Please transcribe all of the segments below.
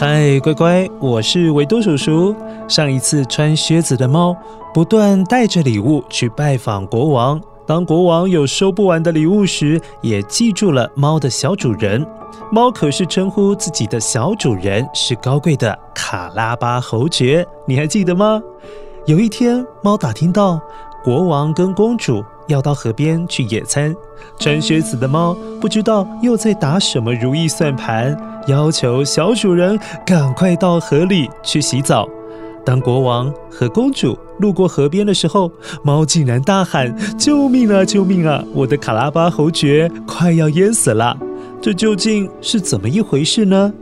嗨，乖乖，我是维多叔叔。上一次穿靴子的猫不断带着礼物去拜访国王。当国王有收不完的礼物时，也记住了猫的小主人。猫可是称呼自己的小主人是高贵的卡拉巴侯爵，你还记得吗？有一天，猫打听到国王跟公主要到河边去野餐，穿靴子的猫不知道又在打什么如意算盘。要求小主人赶快到河里去洗澡。当国王和公主路过河边的时候，猫竟然大喊：“救命啊！救命啊！我的卡拉巴侯爵快要淹死了！”这究竟是怎么一回事呢？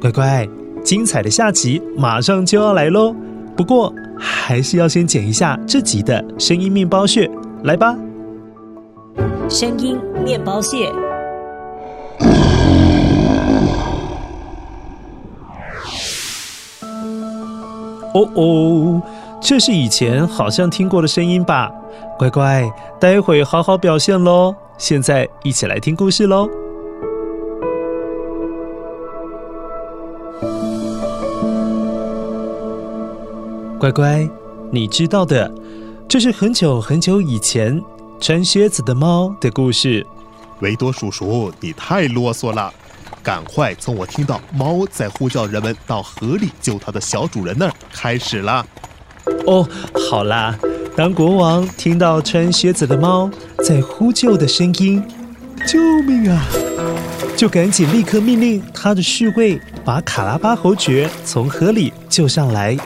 乖乖，精彩的下集马上就要来喽！不过还是要先剪一下这集的声音面包屑，来吧。声音面包屑。哦哦，这是以前好像听过的声音吧？乖乖，待会好好表现喽。现在一起来听故事喽。乖乖，你知道的，这是很久很久以前穿靴子的猫的故事。维多叔叔，你太啰嗦了。赶快从我听到猫在呼叫人们到河里救它的小主人那儿开始啦！哦，好啦，当国王听到穿靴子的猫在呼救的声音，救命啊！就赶紧立刻命令他的侍卫把卡拉巴侯爵从河里救上来。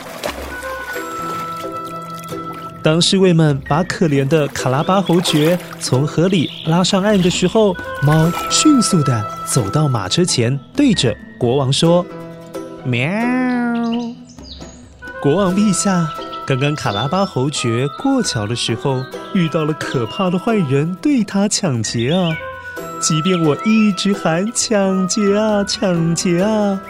当侍卫们把可怜的卡拉巴侯爵从河里拉上岸的时候，猫迅速地走到马车前，对着国王说：“喵！国王陛下，刚刚卡拉巴侯爵过桥的时候，遇到了可怕的坏人，对他抢劫啊！即便我一直喊抢劫啊，抢劫啊，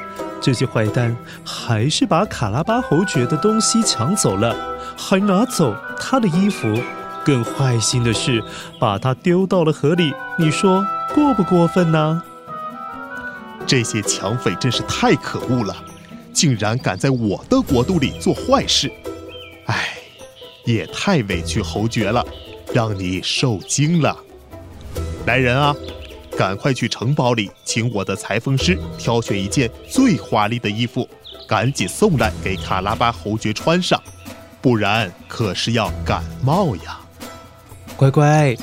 这些坏蛋还是把卡拉巴侯爵的东西抢走了。”还拿走他的衣服，更坏心的是把他丢到了河里。你说过不过分呢？这些抢匪真是太可恶了，竟然敢在我的国度里做坏事！哎，也太委屈侯爵了，让你受惊了。来人啊，赶快去城堡里，请我的裁缝师挑选一件最华丽的衣服，赶紧送来给卡拉巴侯爵穿上。不然可是要感冒呀！乖乖，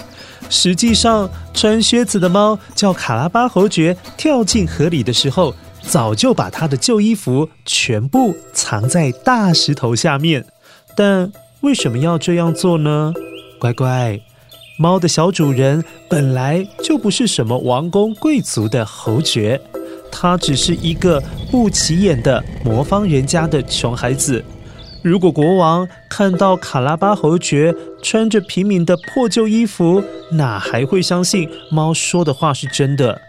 实际上穿靴子的猫叫卡拉巴侯爵跳进河里的时候，早就把他的旧衣服全部藏在大石头下面。但为什么要这样做呢？乖乖，猫的小主人本来就不是什么王公贵族的侯爵，他只是一个不起眼的魔方人家的穷孩子。如果国王看到卡拉巴侯爵穿着平民的破旧衣服，哪还会相信猫说的话是真的？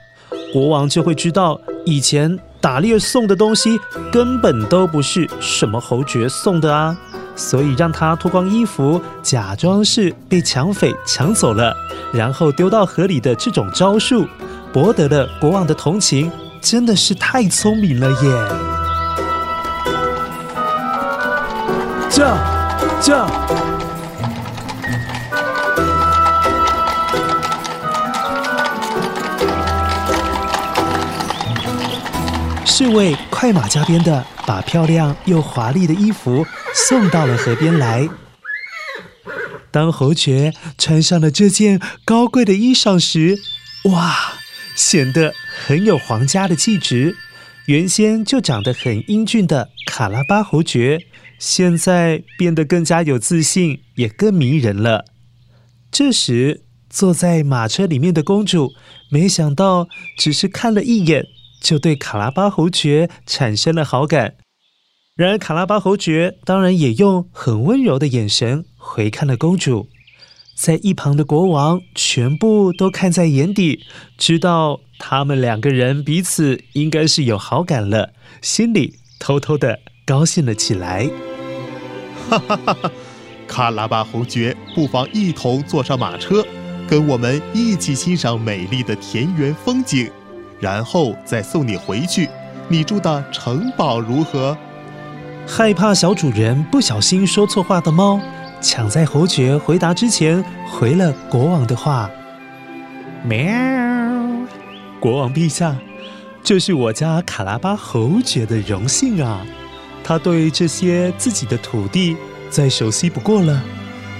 国王就会知道，以前打猎送的东西根本都不是什么侯爵送的啊！所以让他脱光衣服，假装是被抢匪抢走了，然后丢到河里的这种招数，博得了国王的同情，真的是太聪明了耶！驾驾！侍卫快马加鞭的把漂亮又华丽的衣服送到了河边来。当侯爵穿上了这件高贵的衣裳时，哇，显得很有皇家的气质。原先就长得很英俊的卡拉巴侯爵，现在变得更加有自信，也更迷人了。这时，坐在马车里面的公主，没想到只是看了一眼。就对卡拉巴侯爵产生了好感。然而，卡拉巴侯爵当然也用很温柔的眼神回看了公主。在一旁的国王全部都看在眼底，知道他们两个人彼此应该是有好感了，心里偷偷的高兴了起来。哈哈哈哈！卡拉巴侯爵，不妨一同坐上马车，跟我们一起欣赏美丽的田园风景。然后再送你回去，你住的城堡如何？害怕小主人不小心说错话的猫，抢在侯爵回答之前回了国王的话。喵！国王陛下，这是我家卡拉巴侯爵的荣幸啊！他对这些自己的土地再熟悉不过了。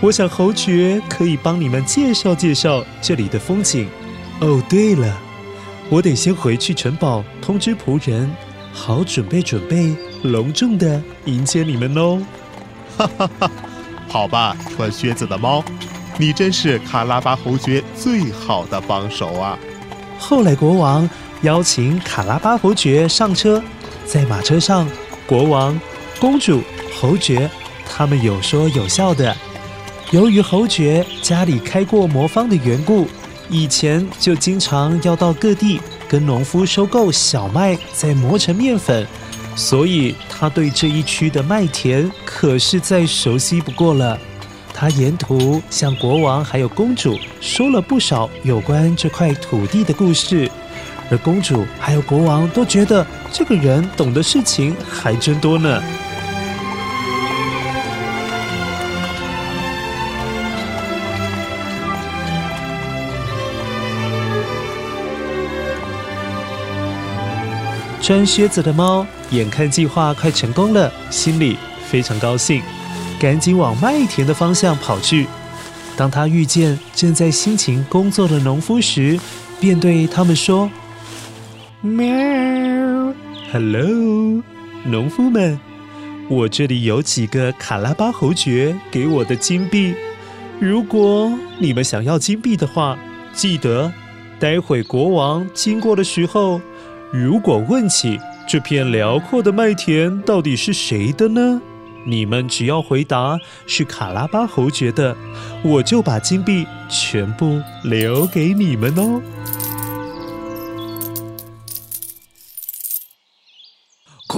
我想侯爵可以帮你们介绍介绍这里的风景。哦，对了。我得先回去城堡通知仆人，好准备准备，隆重的迎接你们哦。哈哈哈！好吧，穿靴子的猫，你真是卡拉巴侯爵最好的帮手啊。后来国王邀请卡拉巴侯爵上车，在马车上，国王、公主、侯爵他们有说有笑的。由于侯爵家里开过磨坊的缘故。以前就经常要到各地跟农夫收购小麦，再磨成面粉，所以他对这一区的麦田可是再熟悉不过了。他沿途向国王还有公主说了不少有关这块土地的故事，而公主还有国王都觉得这个人懂的事情还真多呢。穿靴子的猫眼看计划快成功了，心里非常高兴，赶紧往麦田的方向跑去。当他遇见正在辛勤工作的农夫时，便对他们说：“喵，Hello，农夫们，我这里有几个卡拉巴侯爵给我的金币，如果你们想要金币的话，记得待会国王经过的时候。”如果问起这片辽阔的麦田到底是谁的呢？你们只要回答是卡拉巴侯爵的，我就把金币全部留给你们哦。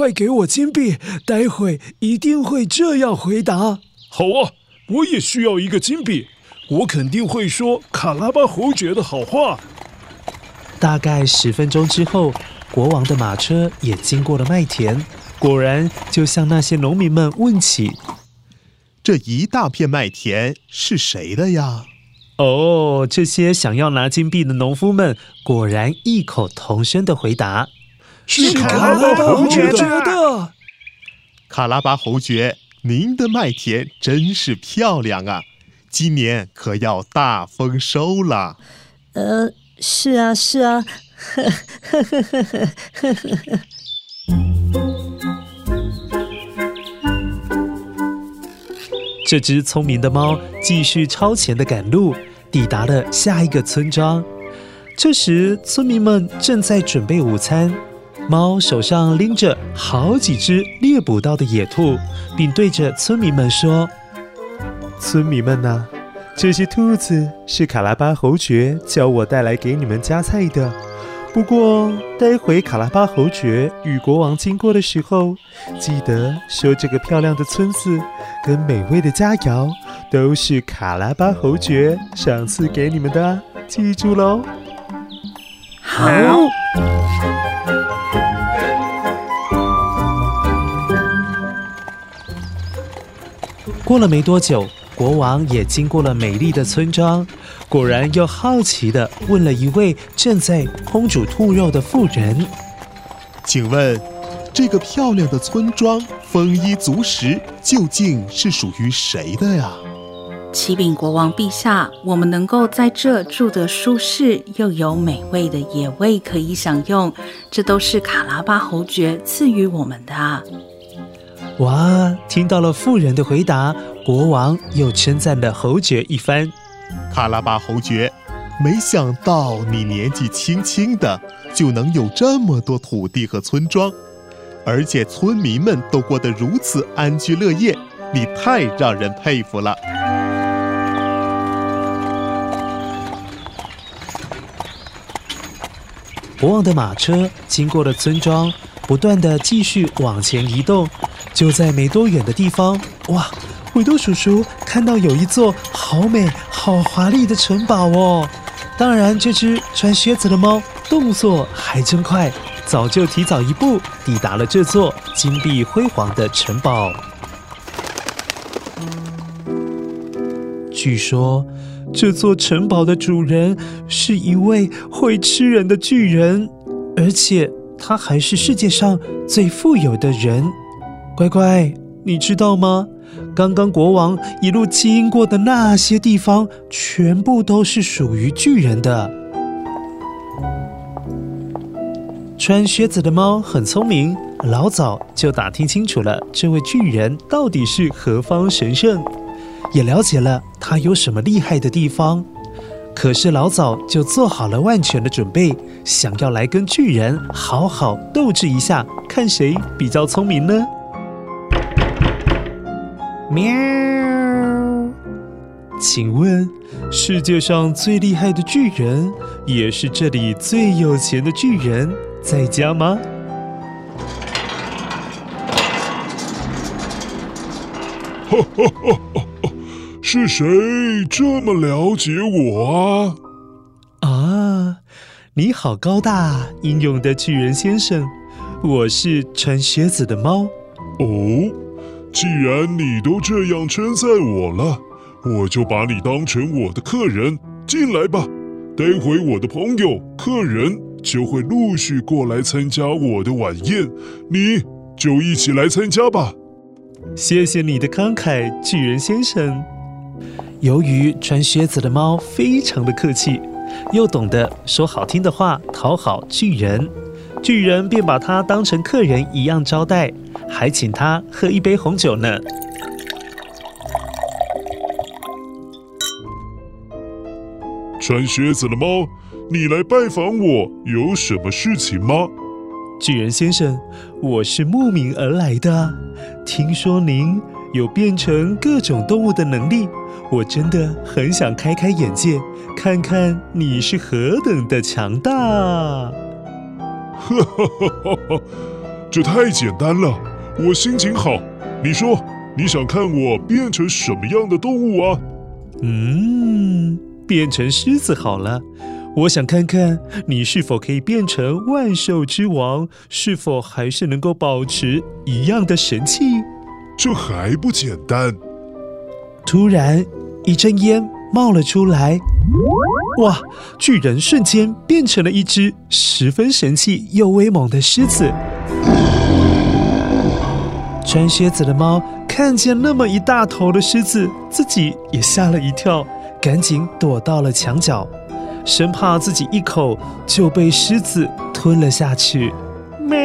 快给我金币，待会一定会这样回答。好啊，我也需要一个金币，我肯定会说卡拉巴侯爵的好话。大概十分钟之后。国王的马车也经过了麦田，果然就向那些农民们问起：“这一大片麦田是谁的呀？”哦，这些想要拿金币的农夫们果然异口同声的回答：“是卡拉巴侯爵的。”卡拉巴侯爵，您的麦田真是漂亮啊！今年可要大丰收了。呃，是啊，是啊。呵呵呵呵呵呵呵。这只聪明的猫继续超前的赶路，抵达了下一个村庄。这时，村民们正在准备午餐，猫手上拎着好几只猎捕到的野兔，并对着村民们说：“村民们呐，这些兔子是卡拉巴侯爵叫我带来给你们夹菜的。”不过，待会卡拉巴侯爵与国王经过的时候，记得说这个漂亮的村子跟美味的佳肴都是卡拉巴侯爵赏赐给你们的，记住喽。好。过了没多久，国王也经过了美丽的村庄，果然又好奇地问了一位正在烹煮兔肉的妇人：“请问，这个漂亮的村庄丰衣足食，究竟是属于谁的呀？”启禀国王陛下，我们能够在这住得舒适，又有美味的野味可以享用，这都是卡拉巴侯爵赐予我们的。哇！听到了妇人的回答，国王又称赞了侯爵一番。卡拉巴侯爵，没想到你年纪轻轻的就能有这么多土地和村庄，而且村民们都过得如此安居乐业，你太让人佩服了。国王的马车经过了村庄，不断的继续往前移动。就在没多远的地方，哇！维多叔叔看到有一座好美、好华丽的城堡哦。当然，这只穿靴子的猫动作还真快，早就提早一步抵达了这座金碧辉煌的城堡。据说，这座城堡的主人是一位会吃人的巨人，而且他还是世界上最富有的人。乖乖，你知道吗？刚刚国王一路经过的那些地方，全部都是属于巨人的。穿靴子的猫很聪明，老早就打听清楚了这位巨人到底是何方神圣，也了解了他有什么厉害的地方。可是老早就做好了万全的准备，想要来跟巨人好好斗智一下，看谁比较聪明呢？喵，请问世界上最厉害的巨人，也是这里最有钱的巨人，在家吗？哈哈哈哈哈！是谁这么了解我啊？啊，你好高大英勇的巨人先生，我是穿靴子的猫。哦。既然你都这样称赞我了，我就把你当成我的客人，进来吧。待会我的朋友、客人就会陆续过来参加我的晚宴，你就一起来参加吧。谢谢你的慷慨，巨人先生。由于穿靴子的猫非常的客气，又懂得说好听的话讨好巨人，巨人便把他当成客人一样招待。还请他喝一杯红酒呢。穿靴子的猫，你来拜访我有什么事情吗？巨人先生，我是慕名而来的。听说您有变成各种动物的能力，我真的很想开开眼界，看看你是何等的强大。哈哈哈哈，这太简单了。我心情好，你说你想看我变成什么样的动物啊？嗯，变成狮子好了。我想看看你是否可以变成万兽之王，是否还是能够保持一样的神气？这还不简单。突然一阵烟冒了出来，哇！巨人瞬间变成了一只十分神气又威猛的狮子。穿靴子的猫看见那么一大头的狮子，自己也吓了一跳，赶紧躲到了墙角，生怕自己一口就被狮子吞了下去。喵！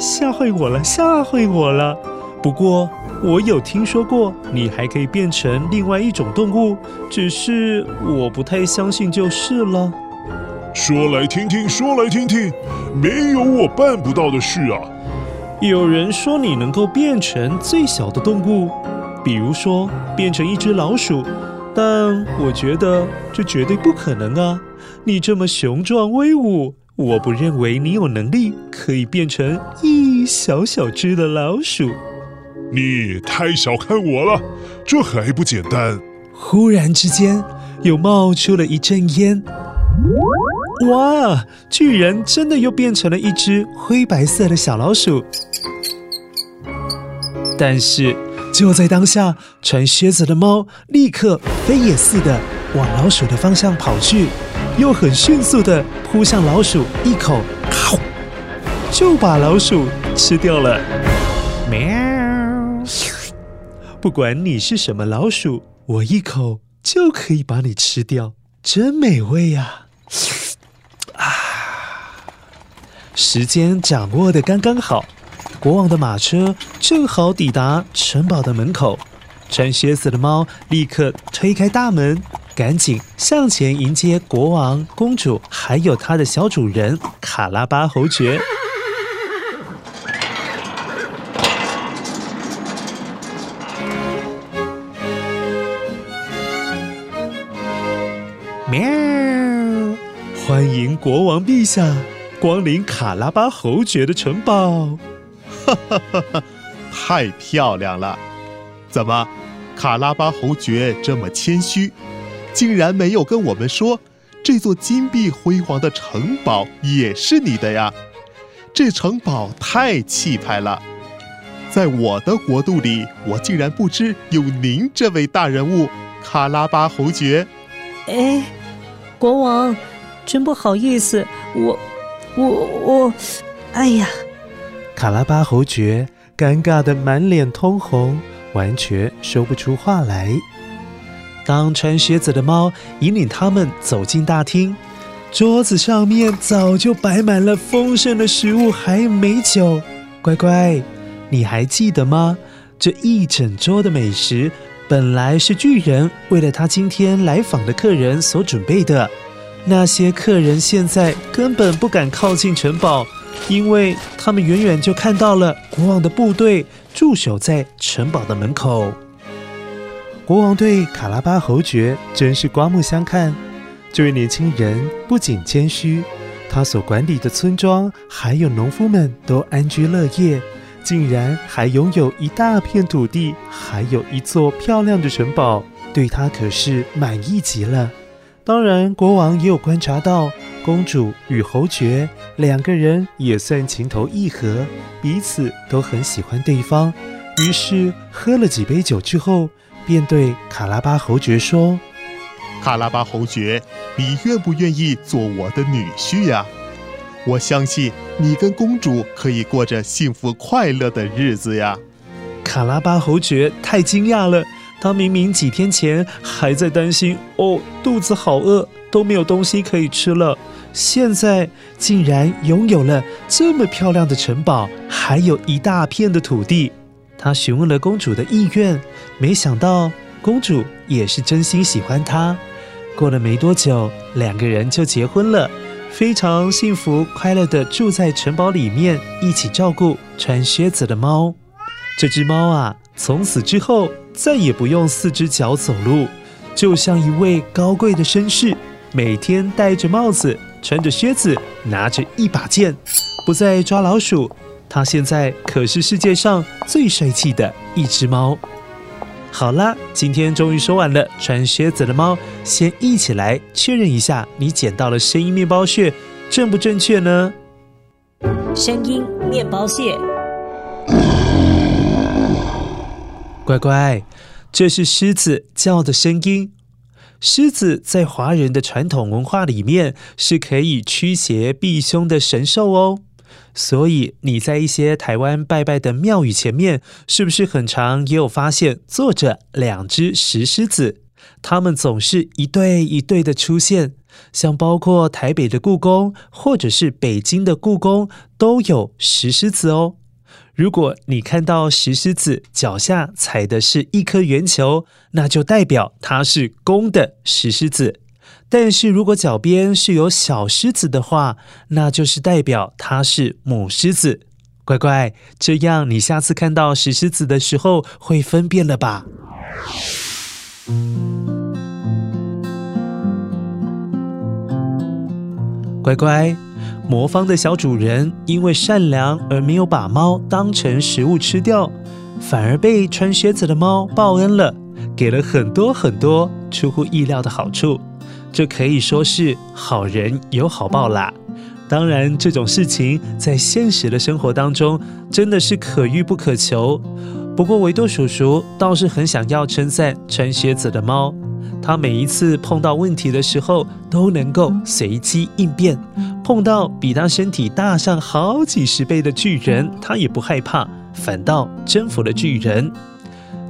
吓坏我了，吓坏我了。不过我有听说过，你还可以变成另外一种动物，只是我不太相信就是了。说来听听，说来听听，没有我办不到的事啊。有人说你能够变成最小的动物，比如说变成一只老鼠，但我觉得这绝对不可能啊！你这么雄壮威武，我不认为你有能力可以变成一小小只的老鼠。你太小看我了，这还不简单？忽然之间，又冒出了一阵烟。哇！居然真的又变成了一只灰白色的小老鼠。但是就在当下，穿靴子的猫立刻飞也似的往老鼠的方向跑去。又很迅速的扑向老鼠，一口，就把老鼠吃掉了。喵！不管你是什么老鼠，我一口就可以把你吃掉，真美味呀！啊！时间掌握得刚刚好，国王的马车正好抵达城堡的门口。穿靴子的猫立刻推开大门。赶紧向前迎接国王、公主，还有他的小主人卡拉巴侯爵。国王陛下光临卡拉巴侯爵的城堡。哈哈哈哈！太漂亮了！怎么，卡拉巴侯爵这么谦虚？竟然没有跟我们说，这座金碧辉煌的城堡也是你的呀！这城堡太气派了，在我的国度里，我竟然不知有您这位大人物——卡拉巴侯爵。哎，国王，真不好意思，我、我、我……哎呀！卡拉巴侯爵尴尬得满脸通红，完全说不出话来。当穿靴子的猫引领他们走进大厅，桌子上面早就摆满了丰盛的食物，还有美酒。乖乖，你还记得吗？这一整桌的美食本来是巨人为了他今天来访的客人所准备的。那些客人现在根本不敢靠近城堡，因为他们远远就看到了国王的部队驻守在城堡的门口。国王对卡拉巴侯爵真是刮目相看。这位年轻人不仅谦虚，他所管理的村庄还有农夫们都安居乐业，竟然还拥有一大片土地，还有一座漂亮的城堡，对他可是满意极了。当然，国王也有观察到，公主与侯爵两个人也算情投意合，彼此都很喜欢对方。于是喝了几杯酒之后，便对卡拉巴侯爵说：“卡拉巴侯爵，你愿不愿意做我的女婿呀？我相信你跟公主可以过着幸福快乐的日子呀。”卡拉巴侯爵太惊讶了，他明明几天前还在担心哦，肚子好饿，都没有东西可以吃了，现在竟然拥有了这么漂亮的城堡，还有一大片的土地。他询问了公主的意愿，没想到公主也是真心喜欢他。过了没多久，两个人就结婚了，非常幸福快乐地住在城堡里面，一起照顾穿靴子的猫。这只猫啊，从此之后再也不用四只脚走路，就像一位高贵的绅士，每天戴着帽子，穿着靴子，拿着一把剑，不再抓老鼠。它现在可是世界上最帅气的一只猫。好啦，今天终于说完了。穿靴子的猫，先一起来确认一下，你捡到了声音面包屑正不正确呢？声音面包屑，乖乖，这是狮子叫的声音。狮子在华人的传统文化里面是可以驱邪避凶的神兽哦。所以你在一些台湾拜拜的庙宇前面，是不是很常也有发现坐着两只石狮子？它们总是一对一对的出现，像包括台北的故宫，或者是北京的故宫，都有石狮子哦。如果你看到石狮子脚下踩的是一颗圆球，那就代表它是公的石狮子。但是如果脚边是有小狮子的话，那就是代表它是母狮子。乖乖，这样你下次看到石狮子的时候会分辨了吧？乖乖，魔方的小主人因为善良而没有把猫当成食物吃掉，反而被穿靴子的猫报恩了，给了很多很多出乎意料的好处。这可以说是好人有好报啦。当然，这种事情在现实的生活当中真的是可遇不可求。不过，维多叔叔倒是很想要称赞穿靴子的猫。他每一次碰到问题的时候，都能够随机应变。碰到比他身体大上好几十倍的巨人，他也不害怕，反倒征服了巨人。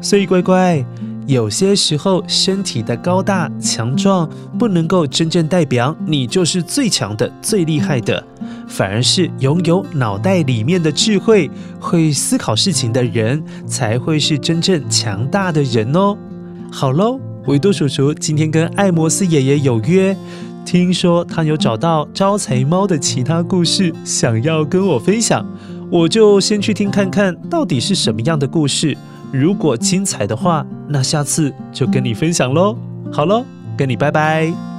所以，乖乖，有些时候身体的高大强壮，不能够真正代表你就是最强的、最厉害的，反而是拥有脑袋里面的智慧、会思考事情的人，才会是真正强大的人哦。好喽。维多叔叔今天跟艾摩斯爷爷有约，听说他有找到招财猫的其他故事，想要跟我分享，我就先去听看看到底是什么样的故事。如果精彩的话，那下次就跟你分享喽。好喽，跟你拜拜。